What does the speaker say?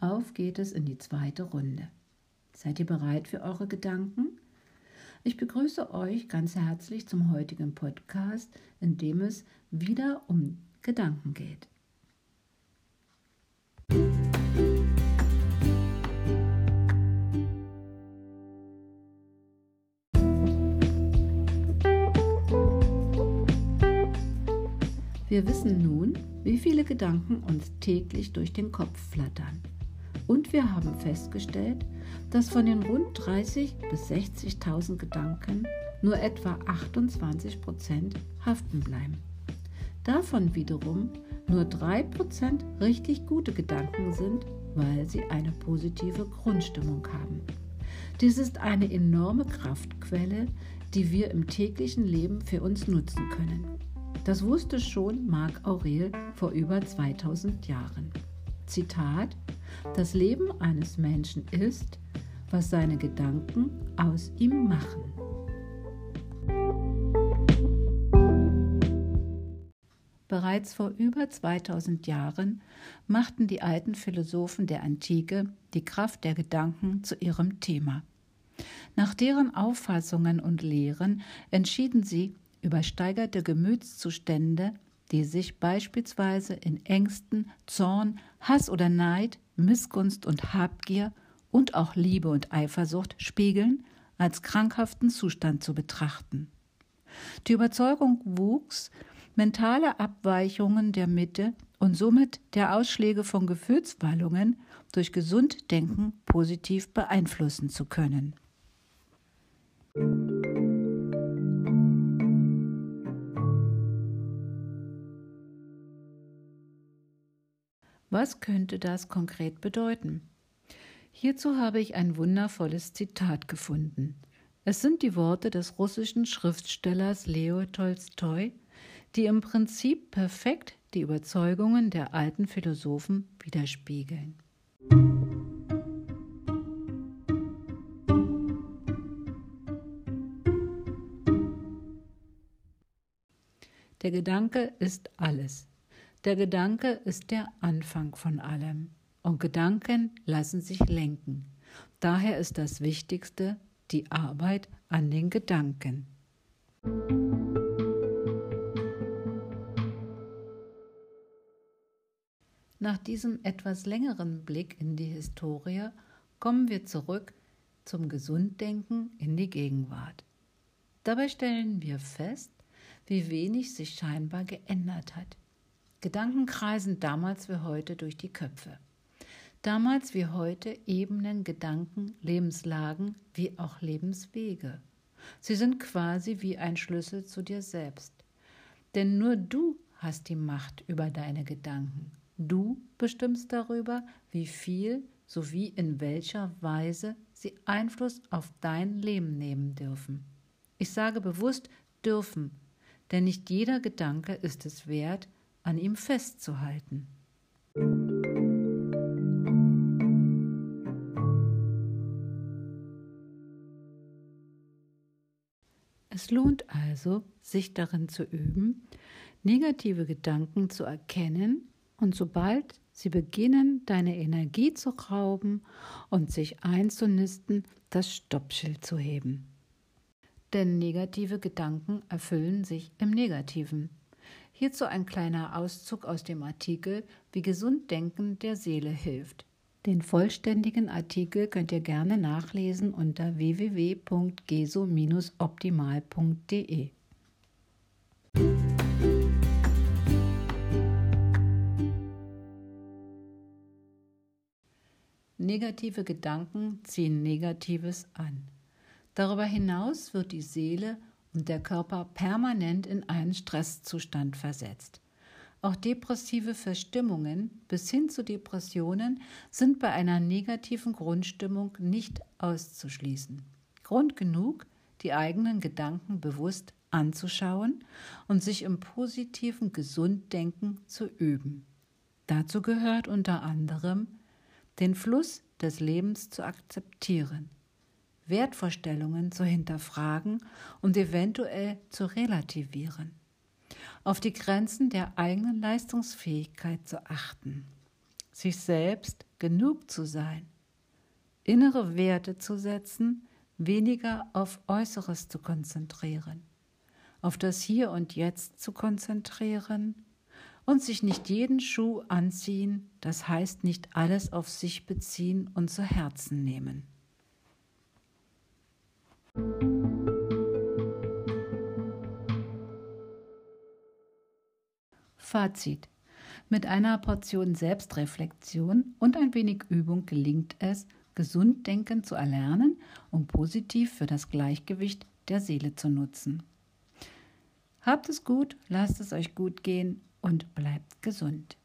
Auf geht es in die zweite Runde. Seid ihr bereit für eure Gedanken? Ich begrüße euch ganz herzlich zum heutigen Podcast, in dem es wieder um Gedanken geht. Wir wissen nun, wie viele Gedanken uns täglich durch den Kopf flattern. Und wir haben festgestellt, dass von den rund 30.000 bis 60.000 Gedanken nur etwa 28 Prozent haften bleiben. Davon wiederum nur 3 Prozent richtig gute Gedanken sind, weil sie eine positive Grundstimmung haben. Dies ist eine enorme Kraftquelle, die wir im täglichen Leben für uns nutzen können. Das wusste schon Marc Aurel vor über 2000 Jahren. Zitat: Das Leben eines Menschen ist, was seine Gedanken aus ihm machen. Bereits vor über 2000 Jahren machten die alten Philosophen der Antike die Kraft der Gedanken zu ihrem Thema. Nach deren Auffassungen und Lehren entschieden sie übersteigerte Gemütszustände, die sich beispielsweise in Ängsten, Zorn, Hass oder Neid, Missgunst und Habgier und auch Liebe und Eifersucht spiegeln, als krankhaften Zustand zu betrachten. Die Überzeugung wuchs, mentale Abweichungen der Mitte und somit der Ausschläge von Gefühlswallungen durch Gesunddenken positiv beeinflussen zu können. Was könnte das konkret bedeuten? Hierzu habe ich ein wundervolles Zitat gefunden. Es sind die Worte des russischen Schriftstellers Leo Tolstoi, die im Prinzip perfekt die Überzeugungen der alten Philosophen widerspiegeln. Der Gedanke ist alles. Der Gedanke ist der Anfang von allem. Und Gedanken lassen sich lenken. Daher ist das Wichtigste die Arbeit an den Gedanken. Nach diesem etwas längeren Blick in die Historie kommen wir zurück zum Gesunddenken in die Gegenwart. Dabei stellen wir fest, wie wenig sich scheinbar geändert hat. Gedanken kreisen damals wie heute durch die Köpfe. Damals wie heute ebnen Gedanken Lebenslagen wie auch Lebenswege. Sie sind quasi wie ein Schlüssel zu dir selbst. Denn nur du hast die Macht über deine Gedanken. Du bestimmst darüber, wie viel sowie in welcher Weise sie Einfluss auf dein Leben nehmen dürfen. Ich sage bewusst dürfen, denn nicht jeder Gedanke ist es wert, an ihm festzuhalten. Es lohnt also, sich darin zu üben, negative Gedanken zu erkennen und sobald sie beginnen, deine Energie zu rauben und sich einzunisten, das Stoppschild zu heben. Denn negative Gedanken erfüllen sich im Negativen. Hierzu ein kleiner Auszug aus dem Artikel Wie Gesunddenken der Seele hilft. Den vollständigen Artikel könnt ihr gerne nachlesen unter www.geso-optimal.de. Negative Gedanken ziehen Negatives an. Darüber hinaus wird die Seele und der Körper permanent in einen Stresszustand versetzt. Auch depressive Verstimmungen bis hin zu Depressionen sind bei einer negativen Grundstimmung nicht auszuschließen. Grund genug, die eigenen Gedanken bewusst anzuschauen und sich im positiven Gesunddenken zu üben. Dazu gehört unter anderem, den Fluss des Lebens zu akzeptieren, Wertvorstellungen zu hinterfragen und eventuell zu relativieren, auf die Grenzen der eigenen Leistungsfähigkeit zu achten, sich selbst genug zu sein, innere Werte zu setzen, weniger auf Äußeres zu konzentrieren, auf das Hier und Jetzt zu konzentrieren und sich nicht jeden Schuh anziehen, das heißt nicht alles auf sich beziehen und zu Herzen nehmen. Fazit. Mit einer Portion Selbstreflexion und ein wenig Übung gelingt es, gesund denken zu erlernen und positiv für das Gleichgewicht der Seele zu nutzen. Habt es gut, lasst es euch gut gehen und bleibt gesund.